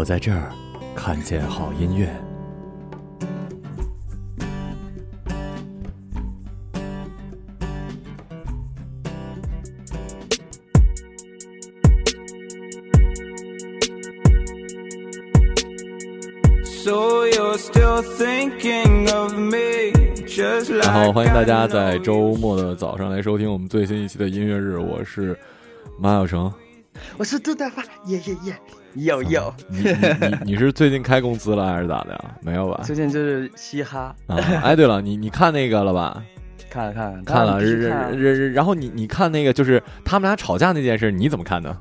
我在这儿看见好音乐。然后欢迎大家在周末的早上来收听我们最新一期的音乐日，我是马小成，我是杜大发，耶耶耶。有有，你你你是最近开工资了还是咋的没有吧？最近就是嘻哈啊！哎，对了，你你看那个了吧？看了看了看了，然后你你看那个就是他们俩吵架那件事，你怎么看的？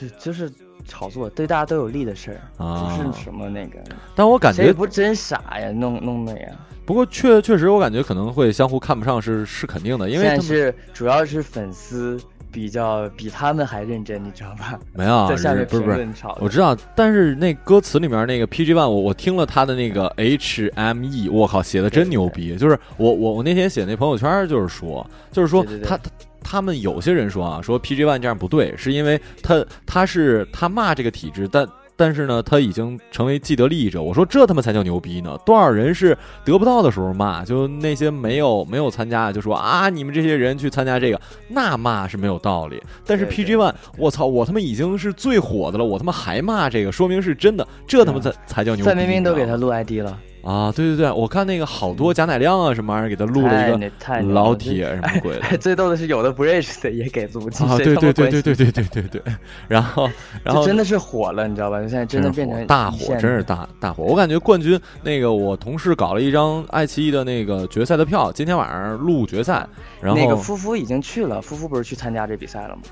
就就是炒作，对大家都有利的事啊，不是什么那个。但我感觉这不真傻呀，弄弄的呀。不过确确实我感觉可能会相互看不上是是肯定的，因为但是主要是粉丝。比较比他们还认真，你知道吧？没有，在下面是不是，我知道。但是那歌词里面那个 P G One，我我听了他的那个 H M E，我靠，写的真牛逼！就是我我我那天写那朋友圈，就是说，就是说他他们有些人说啊，说 P G One 这样不对，是因为他他是他骂这个体制，但。但是呢，他已经成为既得利益者。我说这他妈才叫牛逼呢！多少人是得不到的时候骂，就那些没有没有参加的就说啊，你们这些人去参加这个，那骂是没有道理。但是 PG One，我操，我他妈已经是最火的了，我他妈还骂这个，说明是真的。这他妈才才叫牛！逼！范冰冰都给他录 ID 了。啊，对对对，我看那个好多贾乃亮啊什么玩意儿给他录了一个老铁什么鬼，最逗的是有的不认识的也给足气，对对对对对对对对对，然后 然后真的是火了，你知道吧？现在真的变成大火，真是大大火。我感觉冠军那个，我同事搞了一张爱奇艺的那个决赛的票，今天晚上录决赛，然后那个夫夫已经去了，夫夫不是去参加这比赛了吗？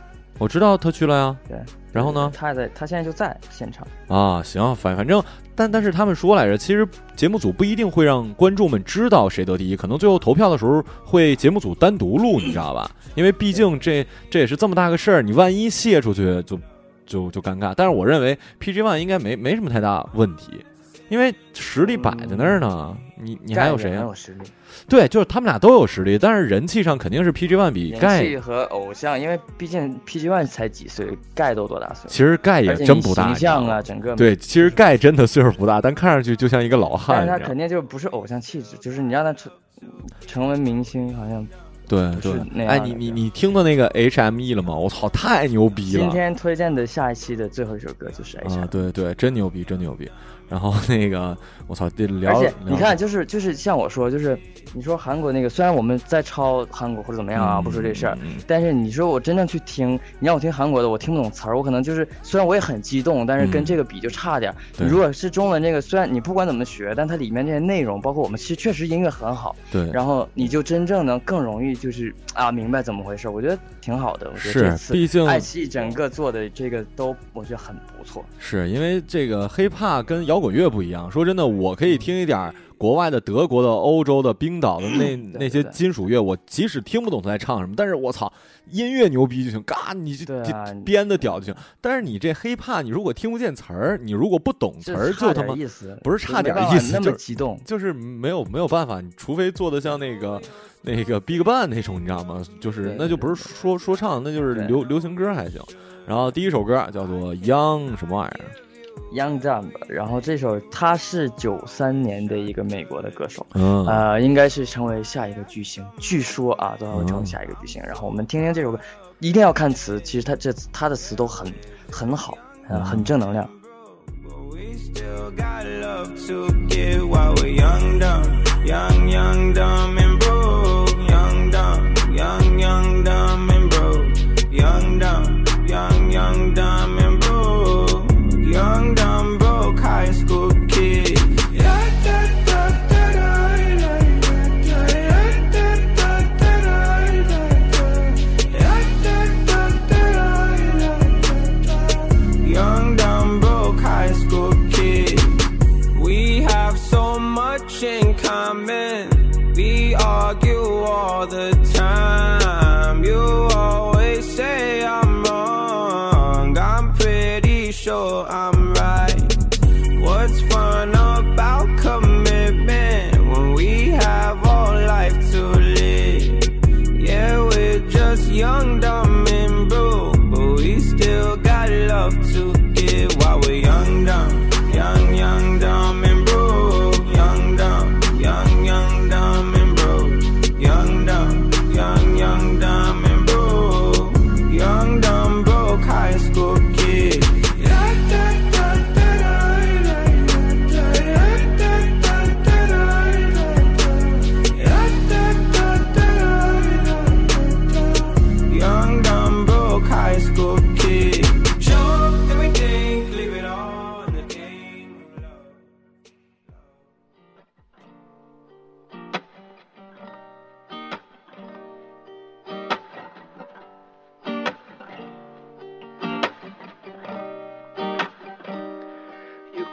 我知道他去了呀，对，然后呢？他在，他现在就在现场啊。行，反反正，但但是他们说来着，其实节目组不一定会让观众们知道谁得第一，可能最后投票的时候会节目组单独录，你知道吧？因为毕竟这这也是这么大个事儿，你万一泄出去就就就尴尬。但是我认为 PG One 应该没没什么太大问题。因为实力摆在那儿呢，你你还有谁呀？实力，对，就是他们俩都有实力，但是人气上肯定是 PG One 比盖和偶像，因为毕竟 PG One 才几岁，盖都多大岁？其实盖也真不大形象啊，整个对，其实盖真的岁数不大，但看上去就像一个老汉。他肯定就不是偶像气质，就是你让他成成为明星，好像对对。哎，你你你听的那个 HME 了吗？我操，太牛逼了！今天推荐的下一期的最后一首歌就是 H 啊，e 对对，真牛逼，真牛逼。然后那个，我操，这聊。而且你看，就是就是像我说，就是你说韩国那个，虽然我们在抄韩国或者怎么样啊，不说这事儿，但是你说我真正去听，你让我听韩国的，我听不懂词儿，我可能就是虽然我也很激动，但是跟这个比就差点。如果是中文这个，虽然你不管怎么学，但它里面这些内容，包括我们其实确实音乐很好。对。然后你就真正能更容易就是啊明白怎么回事，我觉得挺好的。我觉次，毕竟爱奇艺整个做的这个都我觉得很不错。是因为这个黑怕跟姚。摇滚乐不一样，说真的，我可以听一点国外的、德国的、欧洲的、冰岛的那那些金属乐。我即使听不懂他在唱什么，但是我操，音乐牛逼就行，嘎，你就编的屌就行。但是你这 hip hop，你如果听不见词儿，你如果不懂词儿，就他妈不是差点意思，那么激动，就是没有没有办法，你除非做的像那个那个 Big Bang 那种，你知道吗？就是那就不是说说唱，那就是流流行歌还行。然后第一首歌叫做 Young 什么玩意儿。Young Dumb，然后这首他是九三年的一个美国的歌手，呃，应该是成为下一个巨星。据说啊，都要成为下一个巨星。然后我们听听这首歌，一定要看词。其实他这他的词都很很好，很正能量。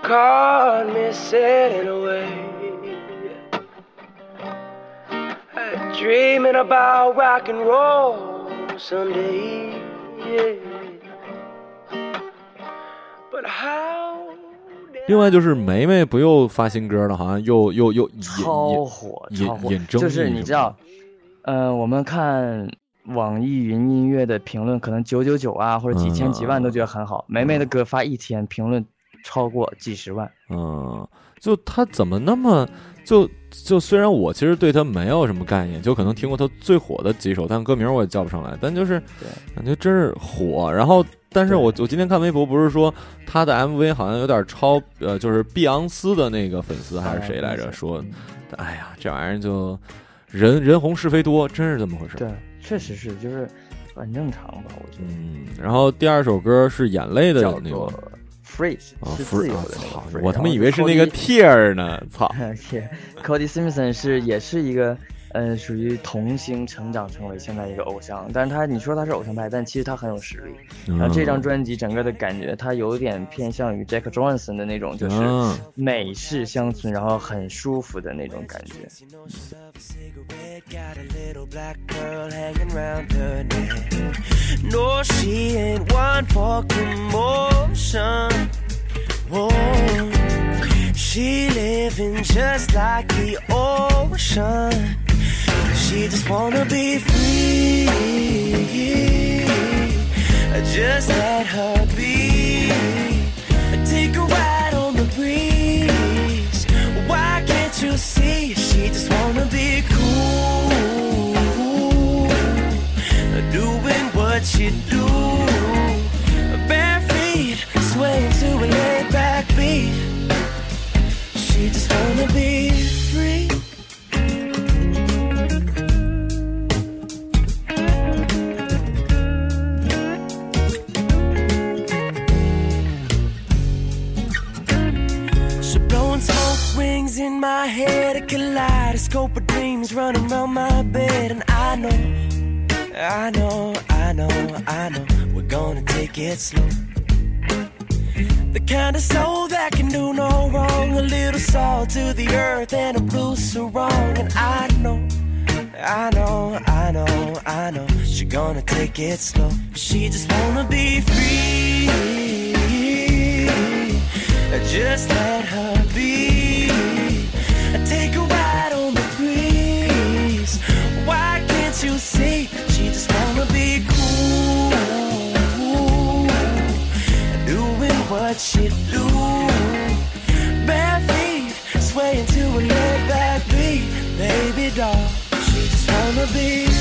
caught me s i t t n g away Dreaming about rock and roll someday yeah. But how 另外就是梅梅不又发新歌了，好像又又又超火，引引就是你知道，嗯、我们看网易云音乐的评论，可能九九九啊或者几千几万都觉得很好。梅、梅的歌发一天，评论超过几十万，嗯，就他怎么那么，就就虽然我其实对他没有什么概念，就可能听过他最火的几首，但歌名我也叫不上来，但就是感觉真是火。然后，但是我我今天看微博不是说他的 MV 好像有点超，呃，就是碧昂斯的那个粉丝还是谁来着？说，哎呀，这玩意儿就人人红是非多，真是这么回事对，确实是，就是很正常吧，我觉得。嗯，然后第二首歌是眼泪的那个。Free 是自由的。我他妈以为是那个 Tear 呢，操！Cody Simpson 是也是一个。呃，属于童星成长成为现在一个偶像，但是他，你说他是偶像派，但其实他很有实力。然后这张专辑整个的感觉，他有点偏向于 Jack Johnson 的那种，就是美式乡村，然后很舒服的那种感觉。she live in just like the ocean。She just wanna be free. I just let her be. I take a ride on the breeze. Why can't you see? She just wanna be cool. Doing what she do. get slow. The kind of soul that can do no wrong. A little salt to the earth and a blue sarong. And I know, I know, I know, I know. She gonna take it slow. She just wanna be free. Just let her. it loose. Bare feet swaying to a laid back beat, baby doll. She just wanna be.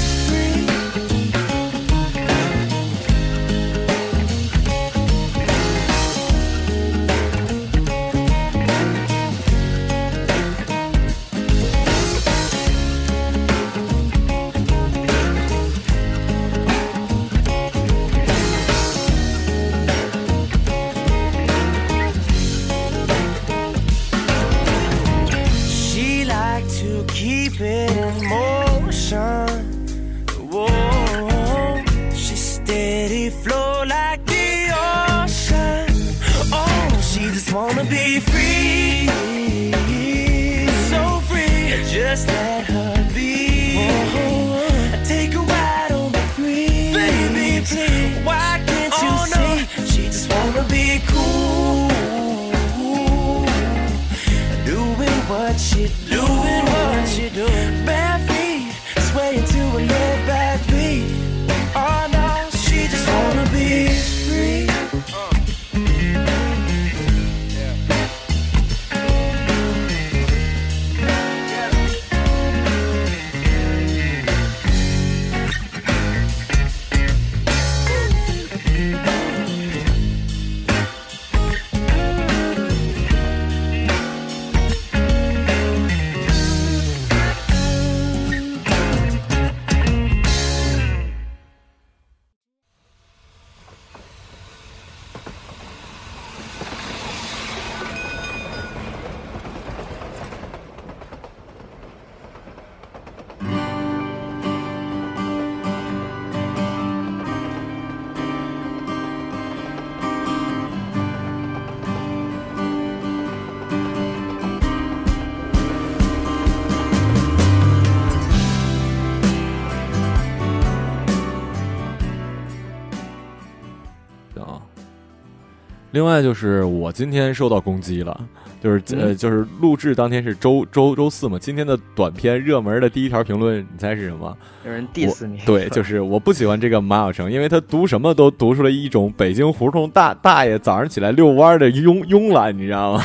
另外就是我今天受到攻击了，就是呃，就是录制当天是周周周四嘛。今天的短片热门的第一条评论，你猜是什么？有人 diss 你。对，就是我不喜欢这个马晓成，因为他读什么都读出来一种北京胡同大大爷早上起来遛弯的慵慵懒，你知道吗？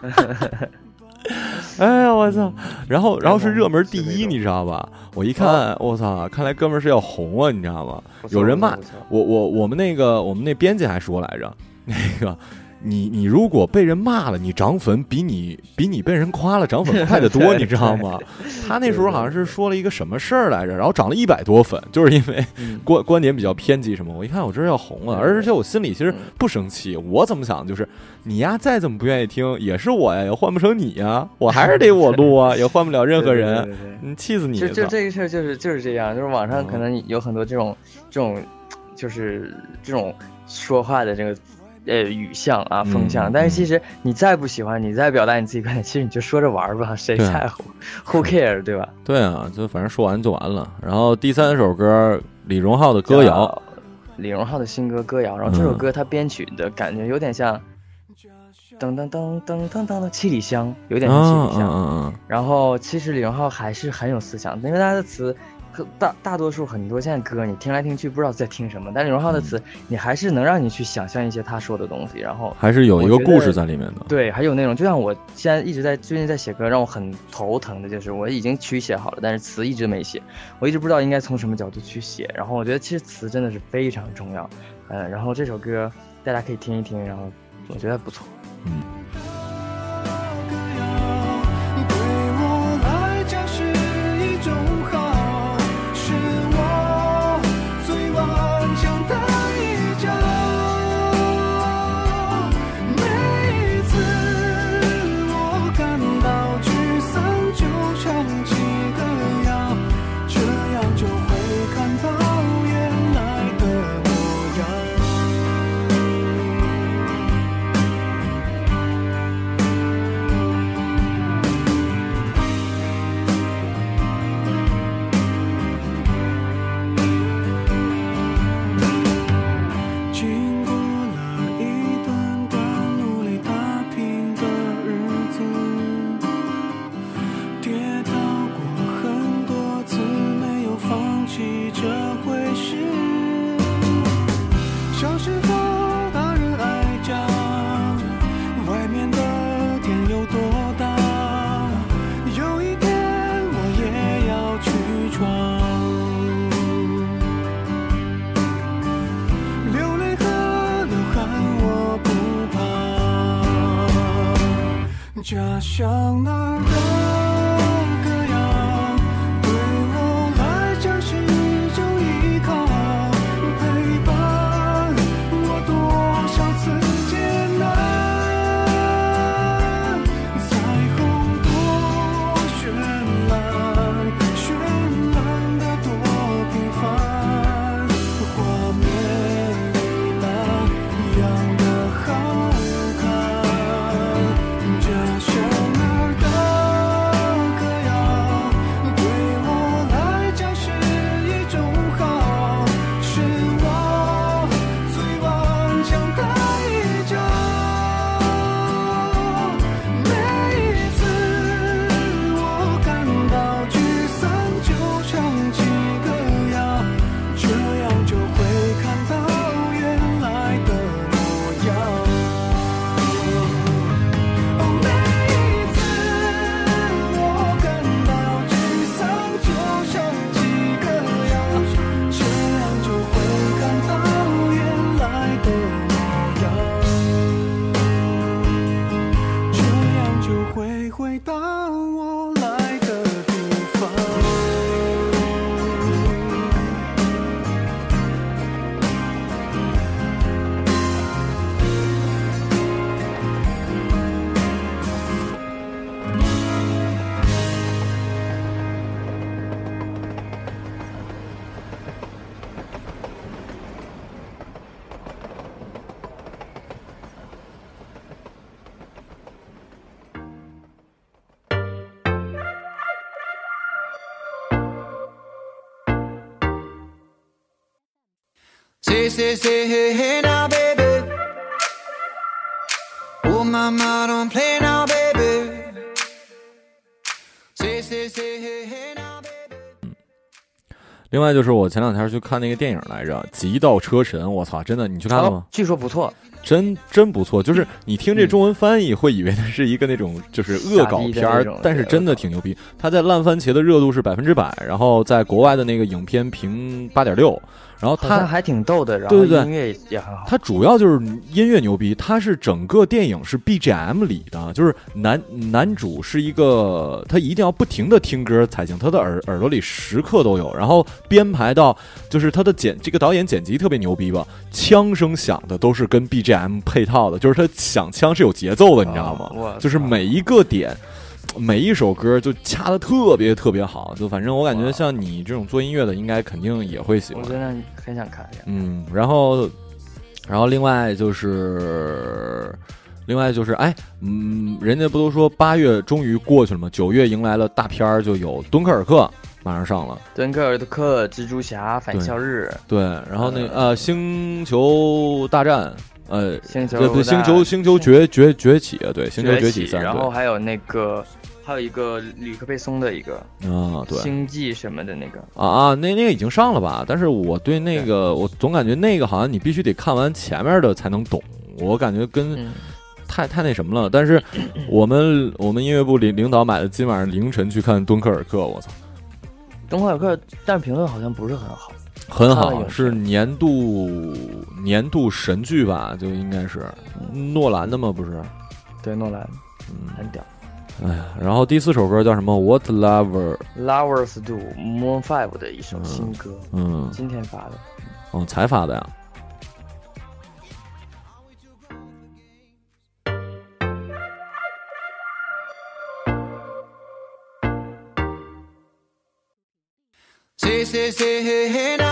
哈哈哈哈哎呀，我操！然后，然后是热门第一，你知道吧？我一看，我操，看来哥们是要红啊，你知道吗？有人骂我，我我们那个我们那编辑还说来着。那个，你你如果被人骂了，你涨粉比你比你被人夸了涨粉快得多，你知道吗？他那时候好像是说了一个什么事儿来着，然后涨了一百多粉，就是因为观观点比较偏激什么。我一看，我这要红了，而且我心里其实不生气。我怎么想就是，你呀再怎么不愿意听，也是我呀，也换不成你呀，我还是得我录啊，也换不了任何人。气死你！就就这个事儿，就是就是这样。就是网上可能有很多这种这种，就是这种说话的这个。呃，雨巷啊，风巷，但是其实你再不喜欢，你再表达你自己观点，其实你就说着玩儿吧，谁在乎？Who care，对吧？对啊，就反正说完就完了。然后第三首歌，李荣浩的歌谣，李荣浩的新歌歌谣。然后这首歌他编曲的感觉有点像噔噔噔噔噔噔的七里香，有点像七里香。嗯、嗯。然后其实李荣浩还是很有思想，因为他的词。大大多数很多现在歌你听来听去不知道在听什么，但李荣浩的词你还是能让你去想象一些他说的东西，然后还是有一个故事在里面的。对，还有那种就像我现在一直在最近在写歌，让我很头疼的就是我已经曲写好了，但是词一直没写，我一直不知道应该从什么角度去写。然后我觉得其实词真的是非常重要，嗯，然后这首歌大家可以听一听，然后我觉得不错，嗯。show 嗯，另外就是我前两天去看那个电影来着，《极道车神》。我操，真的，你去看了吗？据说不错，真真不错。就是你听这中文翻译会以为它是一个那种就是恶搞片，但是真的挺牛逼。它在烂番茄的热度是百分之百，然后在国外的那个影片评八点六。然后他还挺逗的，然后音乐也也很好。他主要就是音乐牛逼，他是整个电影是 BGM 里的，就是男男主是一个他一定要不停的听歌才行，他的耳耳朵里时刻都有。然后编排到就是他的剪这个导演剪辑特别牛逼吧，枪声响的都是跟 BGM 配套的，就是他响枪是有节奏的，你知道吗？就是每一个点。每一首歌就掐的特别特别好，就反正我感觉像你这种做音乐的，应该肯定也会喜欢。我真的很想看。嗯，然后，然后另外就是，另外就是，哎，嗯，人家不都说八月终于过去了吗？九月迎来了大片儿，就有《敦刻尔克》马上上了，《敦刻尔克》、《蜘蛛侠》、《返校日》。对，然后那呃，《星球大战》。呃，星球对星球星球崛崛崛起啊，对星球崛起，然后还有那个还有一个吕克贝松的一个啊，对星际什么的那个啊啊，那那个已经上了吧？但是我对那个我总感觉那个好像你必须得看完前面的才能懂，我感觉跟太太那什么了。但是我们我们音乐部领领导买的今晚上凌晨去看《敦刻尔克》，我操！敦刻尔克，但是评论好像不是很好。很好，是年度年度神剧吧？就应该是诺兰的吗？不是，对诺兰，嗯，很屌。哎呀，然后第四首歌叫什么？What l o v e r Lovers do Moon Five 的一首新歌，嗯，今天发的，嗯，才发的呀。Say say say hey hey now.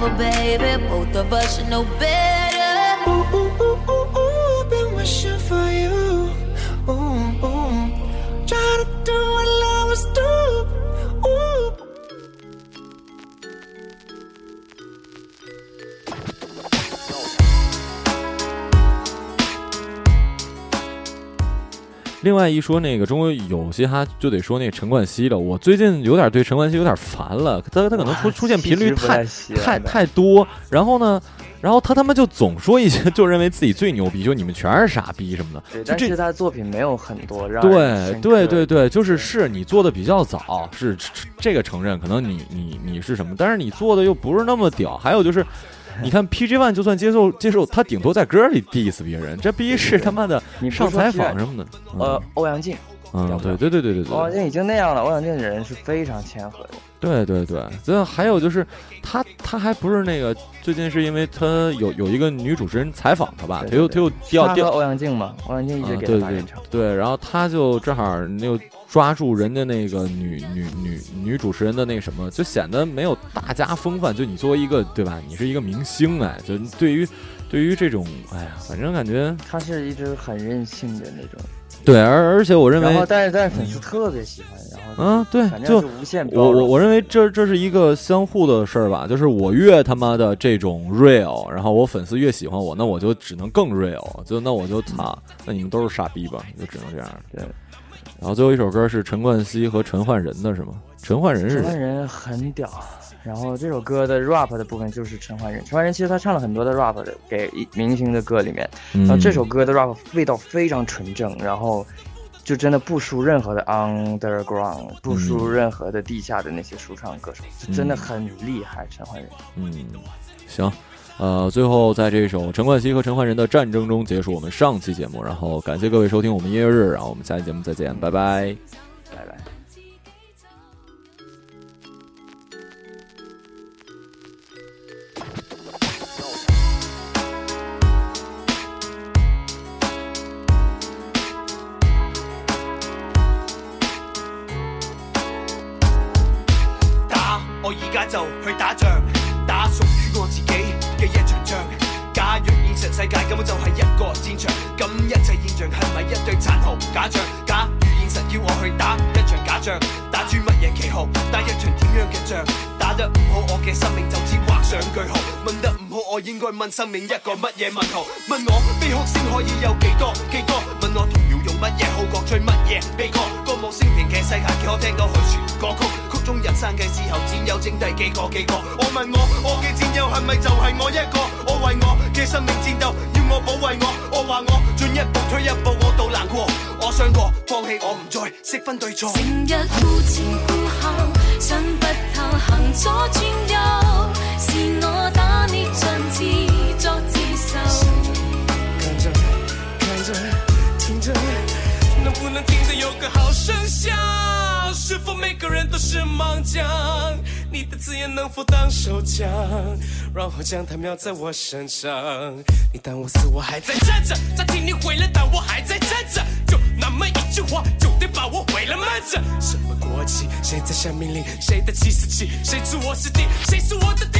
lover, baby. Both of us should know better. 另外一说那个中国有些哈就得说那陈冠希了，我最近有点对陈冠希有点烦了，他他可能出出现频率太太太多，然后呢，然后他他妈就总说一些，就认为自己最牛逼，就你们全是傻逼什么的，就这他的作品没有很多，让对对对对，就是是你做的比较早，是这个承认，可能你你你是什么，但是你做的又不是那么屌，还有就是。你看 P G One 就算接受接受，他顶多在歌里 diss 别人，这必须是他妈的上采访什么的。呃，欧阳靖，嗯，对对对对对对，欧阳靖已经那样了，欧阳靖人是非常谦和的。对对对，然后还有就是他他还不是那个最近是因为他有有一个女主持人采访他吧，他又他又调调欧阳靖嘛，欧阳靖一直给他打成。场、对对，然后他就正好那个。抓住人家那个女女女女主持人的那个什么，就显得没有大家风范。就你作为一个对吧？你是一个明星哎，就对于对于这种哎呀，反正感觉他是一直很任性的那种。对，而而且我认为，然后但是粉丝特别喜欢，然后嗯对，就无限。我我我认为这这是一个相互的事儿吧。就是我越他妈的这种 real，然后我粉丝越喜欢我，那我就只能更 real。就那我就擦，那你们都是傻逼吧？就只能这样。对。然后最后一首歌是陈冠希和陈奂仁的是吗？陈奂仁是。陈奂仁很屌。然后这首歌的 rap 的部分就是陈奂仁。陈奂仁其实他唱了很多的 rap 的给明星的歌里面。然后这首歌的 rap 味道非常纯正，然后就真的不输任何的 underground，不输任何的地下的那些说唱歌手，真的很厉害，陈奂仁。嗯，行。呃，最后在这首陈冠希和陈奂仁的战争中结束我们上期节目，然后感谢各位收听我们音乐日，然后我们下期节目再见，拜拜，拜拜。低几个？几个？我问我，我嘅战友系咪就系我一个？我为我嘅生命战斗，要我保卫我。我话我进一步退一步，我都难过，我伤过，放弃我唔再识分对错。成日顾前顾后，想不透，行左转右，是我打你尽自作自受。能不能听得有个好声响？是否每个人都是盲将？你的字眼能否当手枪，然后将它瞄在我身上？你当我死，我还在站着；暂听你毁了，但我还在站着。就那么一句话，就得把我毁了吗？着。什么国旗？谁在下命令？谁的七十起？谁住我是地？谁是我的？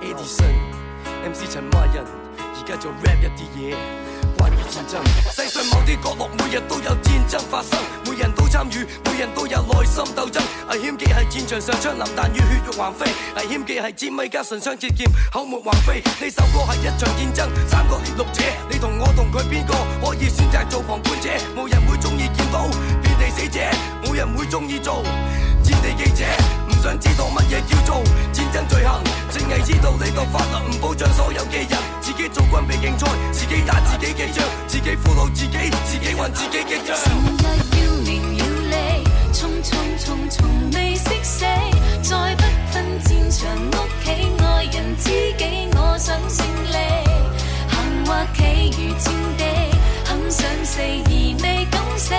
Edison，MC 陈迈仁，而家做 rap 一啲嘢，关于战争。世上某啲角落，每日都有战争发生，每人都参与，每人都有内心斗争。危险既系战场上枪林弹雨，血肉横飞；危险既系支米加神枪舌剑，口沫横飞。呢首歌系一场战争，三个猎者，你同我同佢边个可以选择做旁观者？冇人会中意见到遍地死者，冇人会中意做战地记者。想知道乜嘢叫做战争罪行？正系知道你度法律唔保障所有嘅人，自己做军备竞赛，自己打自己嘅仗，自己俘虏自己，自己还自己嘅账。成日要名要利，从从从从未识死，再不分战场屋企爱人知己，我想胜利。行或企如战地，很想死而未敢死。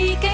así que